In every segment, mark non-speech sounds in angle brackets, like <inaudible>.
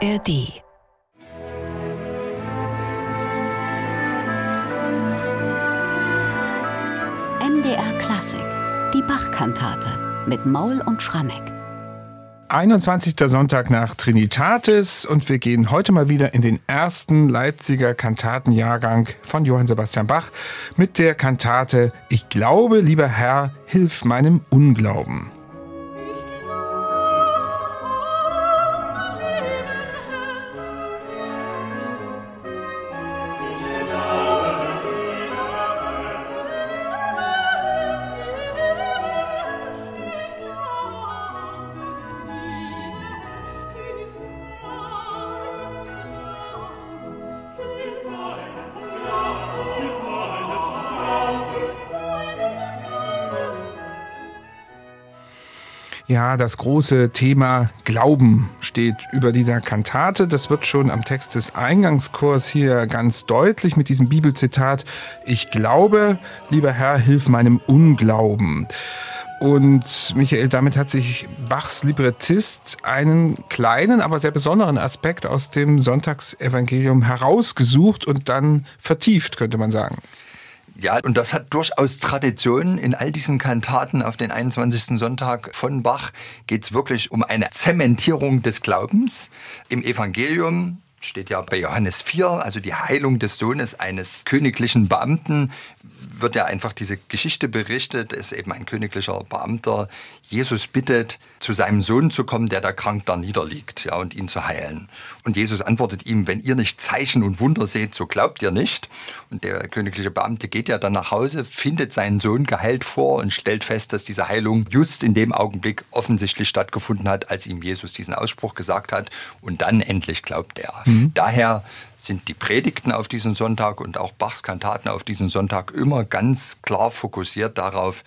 ARD MDR Klassik, die Bachkantate mit Maul und Schrammeck. 21. Sonntag nach Trinitatis und wir gehen heute mal wieder in den ersten Leipziger Kantatenjahrgang von Johann Sebastian Bach mit der Kantate Ich glaube, lieber Herr, hilf meinem Unglauben. Ja, das große Thema Glauben steht über dieser Kantate. Das wird schon am Text des Eingangschors hier ganz deutlich mit diesem Bibelzitat. Ich glaube, lieber Herr, hilf meinem Unglauben. Und Michael, damit hat sich Bachs Librettist einen kleinen, aber sehr besonderen Aspekt aus dem Sonntagsevangelium herausgesucht und dann vertieft, könnte man sagen. Ja, und das hat durchaus Tradition. In all diesen Kantaten auf den 21. Sonntag von Bach geht es wirklich um eine Zementierung des Glaubens. Im Evangelium steht ja bei Johannes 4, also die Heilung des Sohnes eines königlichen Beamten, wird ja einfach diese Geschichte berichtet, ist eben ein königlicher Beamter Jesus bittet, zu seinem Sohn zu kommen, der da krank da niederliegt, ja, und ihn zu heilen. Und Jesus antwortet ihm, wenn ihr nicht Zeichen und Wunder seht, so glaubt ihr nicht. Und der königliche Beamte geht ja dann nach Hause, findet seinen Sohn geheilt vor und stellt fest, dass diese Heilung just in dem Augenblick offensichtlich stattgefunden hat, als ihm Jesus diesen Ausspruch gesagt hat. Und dann endlich glaubt er. Mhm. Daher sind die Predigten auf diesen Sonntag und auch Bachs Kantaten auf diesen Sonntag immer ganz klar fokussiert darauf,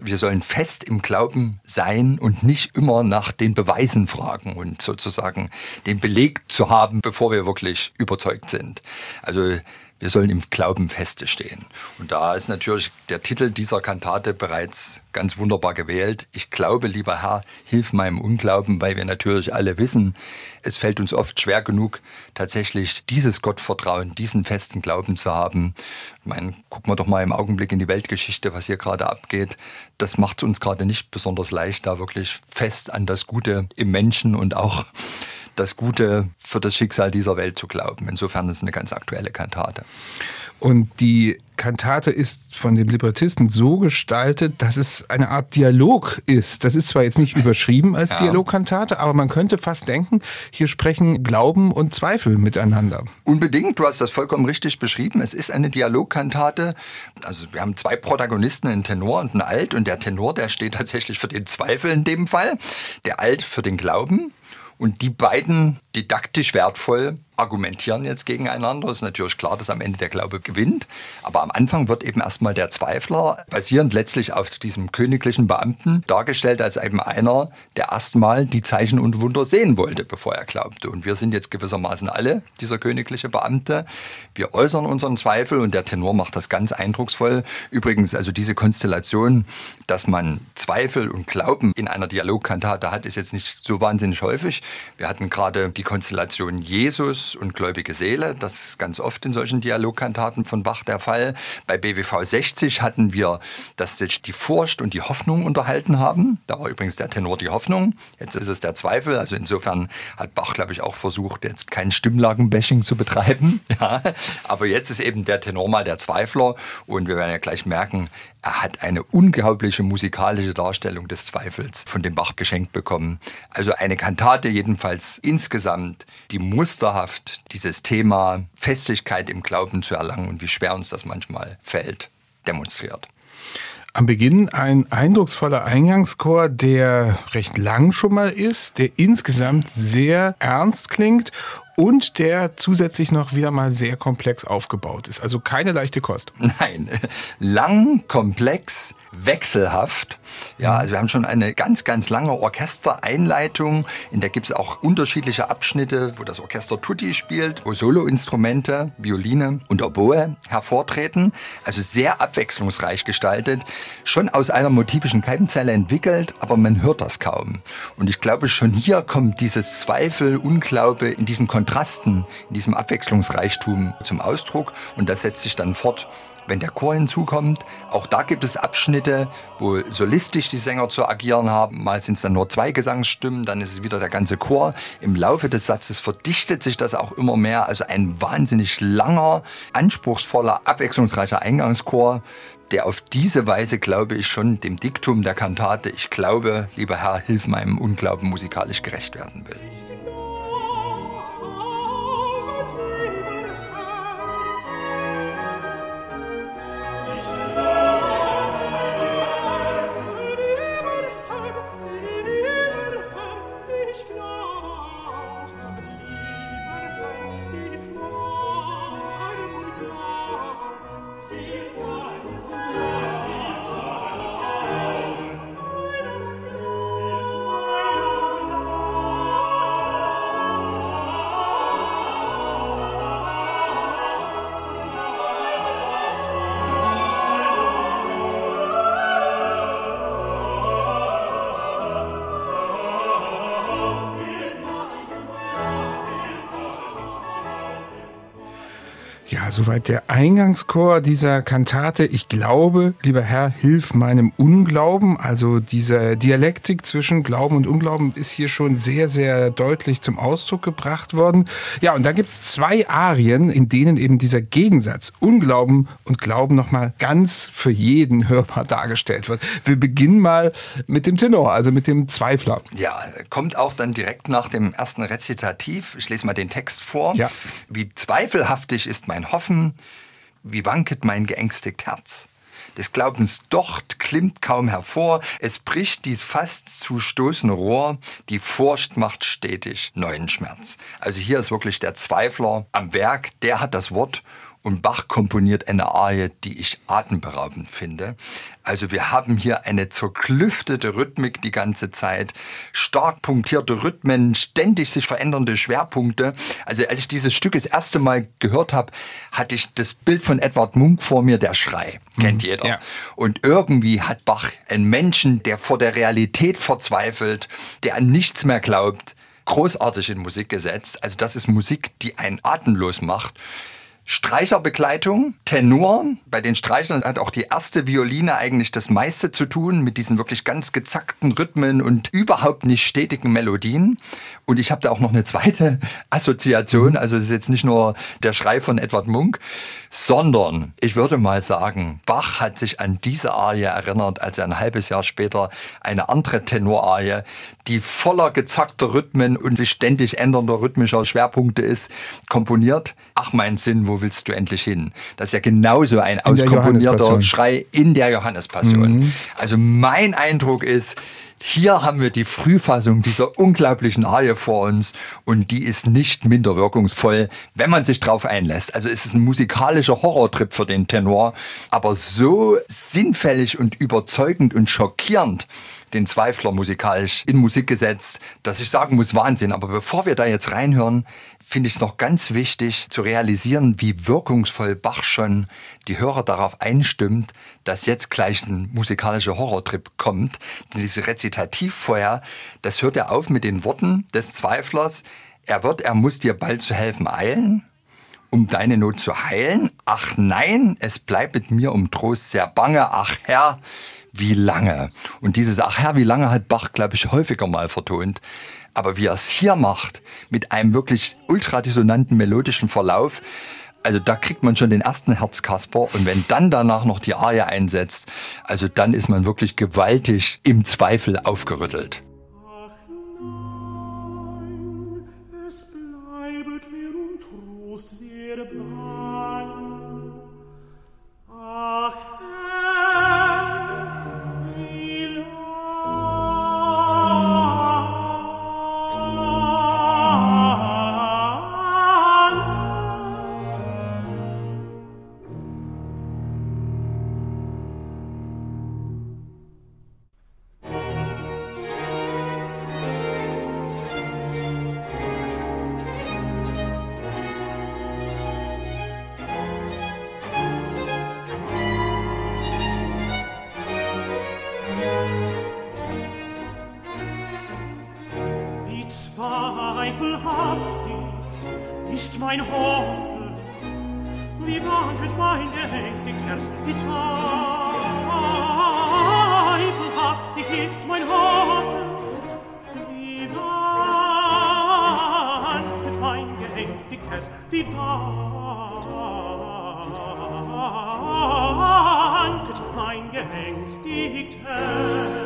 wir sollen fest im Glauben sein und nicht immer nach den Beweisen fragen und sozusagen den Beleg zu haben, bevor wir wirklich überzeugt sind. Also wir sollen im Glauben feste stehen. Und da ist natürlich der Titel dieser Kantate bereits ganz wunderbar gewählt. Ich glaube, lieber Herr, hilf meinem Unglauben, weil wir natürlich alle wissen, es fällt uns oft schwer genug, tatsächlich dieses Gottvertrauen, diesen festen Glauben zu haben. Ich meine, gucken wir doch mal im Augenblick in die Weltgeschichte, was hier gerade abgeht. Das macht es uns gerade nicht besonders leicht, da wirklich fest an das Gute im Menschen und auch das Gute für das Schicksal dieser Welt zu glauben. Insofern ist es eine ganz aktuelle Kantate. Und die Kantate ist von dem Librettisten so gestaltet, dass es eine Art Dialog ist. Das ist zwar jetzt nicht überschrieben als ja. Dialogkantate, aber man könnte fast denken, hier sprechen Glauben und Zweifel miteinander. Unbedingt, du hast das vollkommen richtig beschrieben. Es ist eine Dialogkantate. Also wir haben zwei Protagonisten, einen Tenor und einen Alt. Und der Tenor, der steht tatsächlich für den Zweifel in dem Fall. Der Alt für den Glauben. Und die beiden didaktisch wertvoll argumentieren jetzt gegeneinander. Es ist natürlich klar, dass am Ende der Glaube gewinnt. Aber am Anfang wird eben erstmal der Zweifler, basierend letztlich auf diesem königlichen Beamten, dargestellt als eben einer, der erstmal die Zeichen und Wunder sehen wollte, bevor er glaubte. Und wir sind jetzt gewissermaßen alle dieser königliche Beamte. Wir äußern unseren Zweifel und der Tenor macht das ganz eindrucksvoll. Übrigens, also diese Konstellation, dass man Zweifel und Glauben in einer Dialogkantate hat, ist jetzt nicht so wahnsinnig häufig. Wir hatten gerade die Konstellation Jesus und gläubige Seele. Das ist ganz oft in solchen Dialogkantaten von Bach der Fall. Bei BWV 60 hatten wir, dass sich die Furcht und die Hoffnung unterhalten haben. Da war übrigens der Tenor die Hoffnung. Jetzt ist es der Zweifel. Also insofern hat Bach, glaube ich, auch versucht, jetzt kein Stimmlagenbashing zu betreiben. <laughs> Ja. Aber jetzt ist eben der Tenor mal der Zweifler. Und wir werden ja gleich merken, er hat eine unglaubliche musikalische Darstellung des Zweifels von dem Bach geschenkt bekommen. Also eine Kantate jedenfalls insgesamt, die musterhaft dieses Thema Festigkeit im Glauben zu erlangen und wie schwer uns das manchmal fällt, demonstriert. Am Beginn ein eindrucksvoller Eingangschor, der recht lang schon mal ist, der insgesamt sehr ernst klingt und der zusätzlich noch wieder mal sehr komplex aufgebaut ist. Also keine leichte Kost. <laughs> Nein, lang, komplex, wechselhaft. Ja, also wir haben schon eine ganz, ganz lange Orchestereinleitung, in der gibt es auch unterschiedliche Abschnitte, wo das Orchester Tutti spielt, wo Soloinstrumente, Violine und Oboe hervortreten. Also sehr abwechslungsreich gestaltet, schon aus einer motivischen Keimzelle entwickelt, aber man hört das kaum. Und ich glaube, schon hier kommt dieses Zweifel, Unglaube in diesen Kontrasten, in diesem Abwechslungsreichtum zum Ausdruck und das setzt sich dann fort wenn der Chor hinzukommt. Auch da gibt es Abschnitte, wo solistisch die Sänger zu agieren haben. Mal sind es dann nur zwei Gesangsstimmen, dann ist es wieder der ganze Chor. Im Laufe des Satzes verdichtet sich das auch immer mehr. Also ein wahnsinnig langer, anspruchsvoller, abwechslungsreicher Eingangschor, der auf diese Weise, glaube ich, schon dem Diktum der Kantate, ich glaube, lieber Herr, hilf meinem Unglauben musikalisch gerecht werden will. Soweit der Eingangschor dieser Kantate. Ich glaube, lieber Herr, hilf meinem Unglauben. Also diese Dialektik zwischen Glauben und Unglauben ist hier schon sehr, sehr deutlich zum Ausdruck gebracht worden. Ja, und da gibt es zwei Arien, in denen eben dieser Gegensatz Unglauben und Glauben nochmal ganz für jeden hörbar dargestellt wird. Wir beginnen mal mit dem Tenor, also mit dem Zweifler. Ja, kommt auch dann direkt nach dem ersten Rezitativ. Ich lese mal den Text vor. Ja. Wie zweifelhaftig ist mein Hoffen Hoffen, wie wanket mein geängstigt Herz. Des Glaubens Docht klimmt kaum hervor, es bricht dies fast zu stoßende Rohr, die Furcht macht stetig neuen Schmerz. Also hier ist wirklich der Zweifler am Werk, der hat das Wort und Bach komponiert eine Arie, die ich atemberaubend finde. Also wir haben hier eine zerklüftete Rhythmik die ganze Zeit, stark punktierte Rhythmen, ständig sich verändernde Schwerpunkte. Also als ich dieses Stück das erste Mal gehört habe, hatte ich das Bild von Edward Munk vor mir, der Schrei. Kennt mhm, jeder. Ja. Und irgendwie hat Bach einen Menschen, der vor der Realität verzweifelt, der an nichts mehr glaubt, großartig in Musik gesetzt. Also das ist Musik, die einen atemlos macht. Streicherbegleitung, Tenor. Bei den Streichern hat auch die erste Violine eigentlich das meiste zu tun mit diesen wirklich ganz gezackten Rhythmen und überhaupt nicht stetigen Melodien. Und ich habe da auch noch eine zweite <laughs> Assoziation. Also es ist jetzt nicht nur der Schrei von Edward Munk, sondern ich würde mal sagen, Bach hat sich an diese Arie erinnert, als er ein halbes Jahr später eine andere Tenorarie, die voller gezackter Rhythmen und sich ständig ändernder rhythmischer Schwerpunkte ist, komponiert. Ach mein Sinn, wo willst du endlich hin? Das ist ja genauso ein in auskomponierter Schrei in der Johannespassion. Mhm. Also mein Eindruck ist, hier haben wir die Frühfassung dieser unglaublichen Arie vor uns und die ist nicht minder wirkungsvoll, wenn man sich drauf einlässt. Also es ist ein musikalischer Horrortrip für den Tenor, aber so sinnfällig und überzeugend und schockierend, den Zweifler musikalisch in Musik gesetzt, dass ich sagen muss, Wahnsinn. Aber bevor wir da jetzt reinhören, finde ich es noch ganz wichtig zu realisieren, wie wirkungsvoll Bach schon die Hörer darauf einstimmt, dass jetzt gleich ein musikalischer Horrortrip kommt. Denn diese Rezitativ vorher, das hört er auf mit den Worten des Zweiflers. Er wird, er muss dir bald zu helfen eilen um deine Not zu heilen? Ach nein, es bleibt mit mir um Trost sehr bange. Ach Herr, wie lange. Und dieses Ach Herr, wie lange hat Bach, glaube ich, häufiger mal vertont. Aber wie er es hier macht, mit einem wirklich ultradissonanten melodischen Verlauf, also da kriegt man schon den ersten Herzkasper und wenn dann danach noch die Arie einsetzt, also dann ist man wirklich gewaltig im Zweifel aufgerüttelt. Zweifelhaftig ist mein Hoffen, wie wankelt mein geängstigt Herz, wie zweifelhaftig ist mein Hoffen, wie wankelt mein geängstigt Herz, wie wankelt mein geängstigt Herz.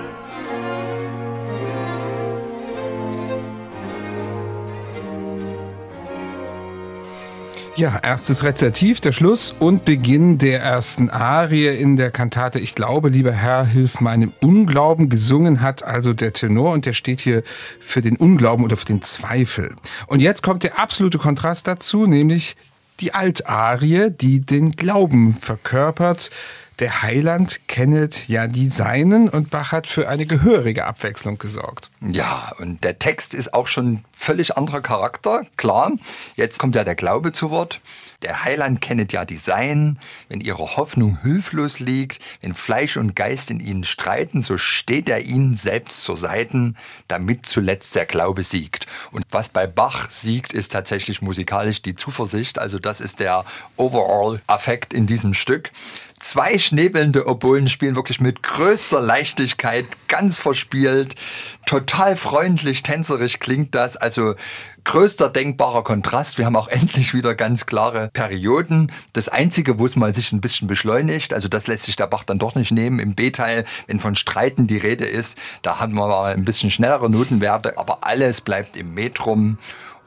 Ja, erstes Rezertiv, der Schluss und Beginn der ersten Arie in der Kantate Ich glaube, lieber Herr, hilf meinem Unglauben. Gesungen hat also der Tenor und der steht hier für den Unglauben oder für den Zweifel. Und jetzt kommt der absolute Kontrast dazu, nämlich die Altarie, die den Glauben verkörpert. Der Heiland kennet ja die Seinen und Bach hat für eine gehörige Abwechslung gesorgt. Ja, und der Text ist auch schon völlig anderer Charakter, klar. Jetzt kommt ja der Glaube zu Wort. Der Heiland kennet ja die Seinen. Wenn ihre Hoffnung hilflos liegt, wenn Fleisch und Geist in ihnen streiten, so steht er ihnen selbst zur Seiten, damit zuletzt der Glaube siegt. Und was bei Bach siegt, ist tatsächlich musikalisch die Zuversicht. Also das ist der Overall-Affekt in diesem Stück zwei schnäbelnde Obolen spielen wirklich mit größter Leichtigkeit, ganz verspielt, total freundlich, tänzerisch klingt das. Also größter denkbarer Kontrast. Wir haben auch <laughs> endlich wieder ganz klare Perioden. Das Einzige, wo es mal sich ein bisschen beschleunigt, also das lässt sich der Bach dann doch nicht nehmen. Im B-Teil, wenn von Streiten die Rede ist, da haben wir mal ein bisschen schnellere Notenwerte, aber alles bleibt im Metrum.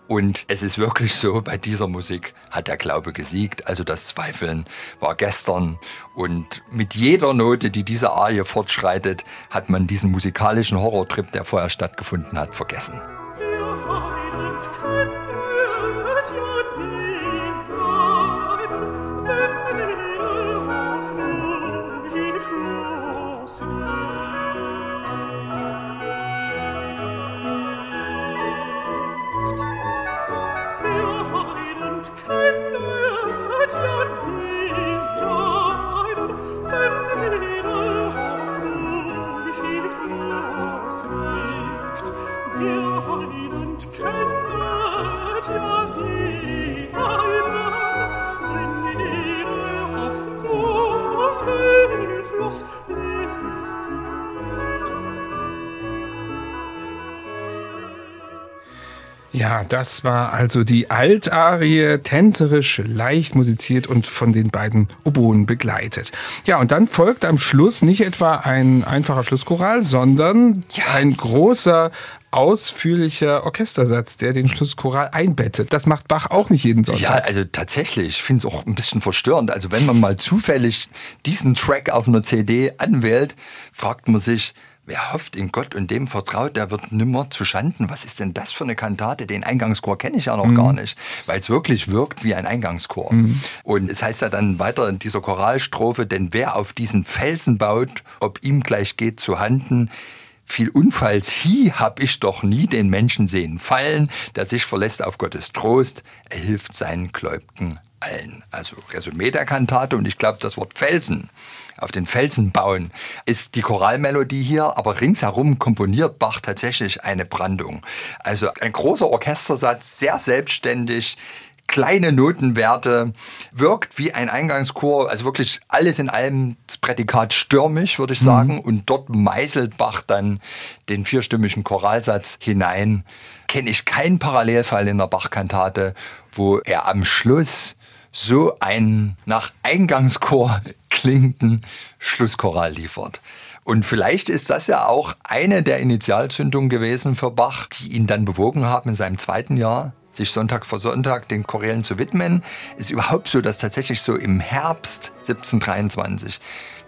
Und es ist wirklich so, bei dieser Musik hat der Glaube gesiegt. Also das Zweifeln war gestern. Und mit jeder Note, die diese Arie fortschreitet, hat man diesen musikalischen Horrortrip, der vorher stattgefunden hat, vergessen. Ja, das war also die Altarie, tänzerisch, leicht musiziert und von den beiden Oboen begleitet. Ja, und dann folgt am Schluss nicht etwa ein einfacher Schlusschoral, sondern ja. ein großer ausführlicher Orchestersatz, der den Schlusschoral einbettet. Das macht Bach auch nicht jeden Sonntag. Ja, also tatsächlich. Ich finde es auch ein bisschen verstörend. Also wenn man mal zufällig diesen Track auf einer CD anwählt, fragt man sich, Wer hofft in Gott und dem vertraut, der wird nimmer zu Schanden. Was ist denn das für eine Kantate? Den Eingangschor kenne ich ja noch mhm. gar nicht, weil es wirklich wirkt wie ein Eingangschor. Mhm. Und es heißt ja dann weiter in dieser Choralstrophe, denn wer auf diesen Felsen baut, ob ihm gleich geht zu Handen, viel Unfalls hi hab ich doch nie den Menschen sehen fallen, der sich verlässt auf Gottes Trost, er hilft seinen Gläubigen allen. Also Resümee der Kantate und ich glaube, das Wort Felsen auf den Felsen bauen, ist die Choralmelodie hier, aber ringsherum komponiert Bach tatsächlich eine Brandung. Also ein großer Orchestersatz, sehr selbstständig, kleine Notenwerte, wirkt wie ein Eingangschor, also wirklich alles in allem das Prädikat stürmisch, würde ich sagen. Mhm. Und dort meißelt Bach dann den vierstimmigen Choralsatz hinein. Kenne ich keinen Parallelfall in der Bach-Kantate, wo er am Schluss so einen nach Eingangschor <laughs> klingenden Schlusschoral liefert. Und vielleicht ist das ja auch eine der Initialzündungen gewesen für Bach, die ihn dann bewogen haben in seinem zweiten Jahr, sich Sonntag vor Sonntag den Chorälen zu widmen. Ist überhaupt so, dass tatsächlich so im Herbst 1723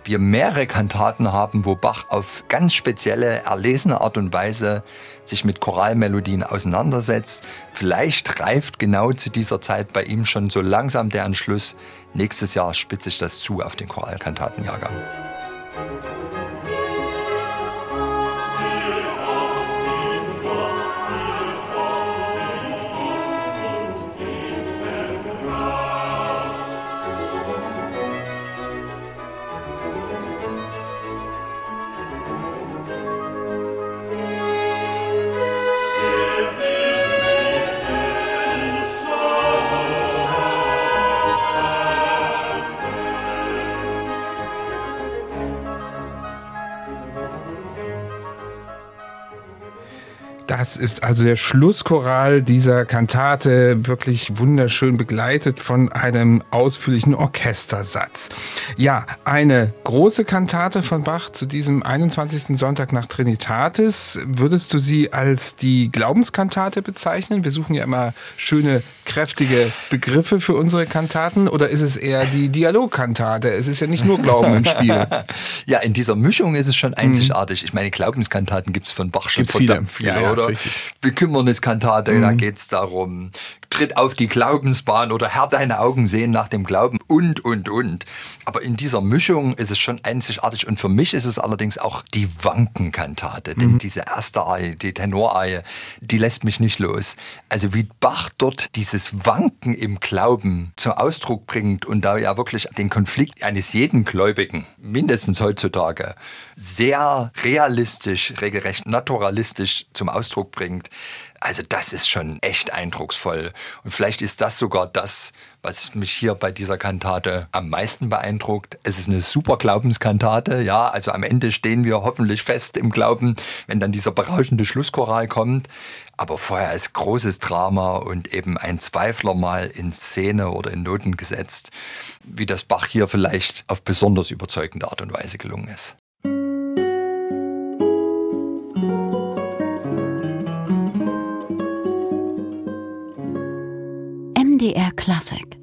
wir mehrere Kantaten haben, wo Bach auf ganz spezielle, erlesene Art und Weise sich mit Choralmelodien auseinandersetzt. Vielleicht reift genau zu dieser Zeit bei ihm schon so langsam der Entschluss, nächstes Jahr spitze ich das zu auf den Choralkantatenjahrgang. Das ist also der Schlusschoral dieser Kantate, wirklich wunderschön begleitet von einem ausführlichen Orchestersatz. Ja, eine große Kantate von Bach zu diesem 21. Sonntag nach Trinitatis. Würdest du sie als die Glaubenskantate bezeichnen? Wir suchen ja immer schöne, kräftige Begriffe für unsere Kantaten. Oder ist es eher die Dialogkantate? Es ist ja nicht nur Glauben im Spiel. <laughs> ja, in dieser Mischung ist es schon einzigartig. Ich meine, Glaubenskantaten gibt es von Bach schon gibt's verdammt viele, viele ja, oder? Bekümmerniskantate, mhm. da geht's darum, tritt auf die Glaubensbahn oder Herr, deine Augen sehen nach dem Glauben und, und, und. Aber in dieser Mischung ist es schon einzigartig und für mich ist es allerdings auch die Wankenkantate, denn mhm. diese erste Arie, die Tenorarie, die lässt mich nicht los. Also wie Bach dort dieses Wanken im Glauben zum Ausdruck bringt und da ja wirklich den Konflikt eines jeden Gläubigen, mindestens heutzutage, sehr realistisch, regelrecht naturalistisch zum Ausdruck bringt, also das ist schon echt eindrucksvoll. Und vielleicht ist das sogar das, was mich hier bei dieser Kantate am meisten beeindruckt. Es ist eine super Glaubenskantate, ja, also am Ende stehen wir hoffentlich fest im Glauben, wenn dann dieser berauschende Schlusschoral kommt. Aber vorher ist großes Drama und eben ein Zweifler mal in Szene oder in Noten gesetzt, wie das Bach hier vielleicht auf besonders überzeugende Art und Weise gelungen ist. MDR Classic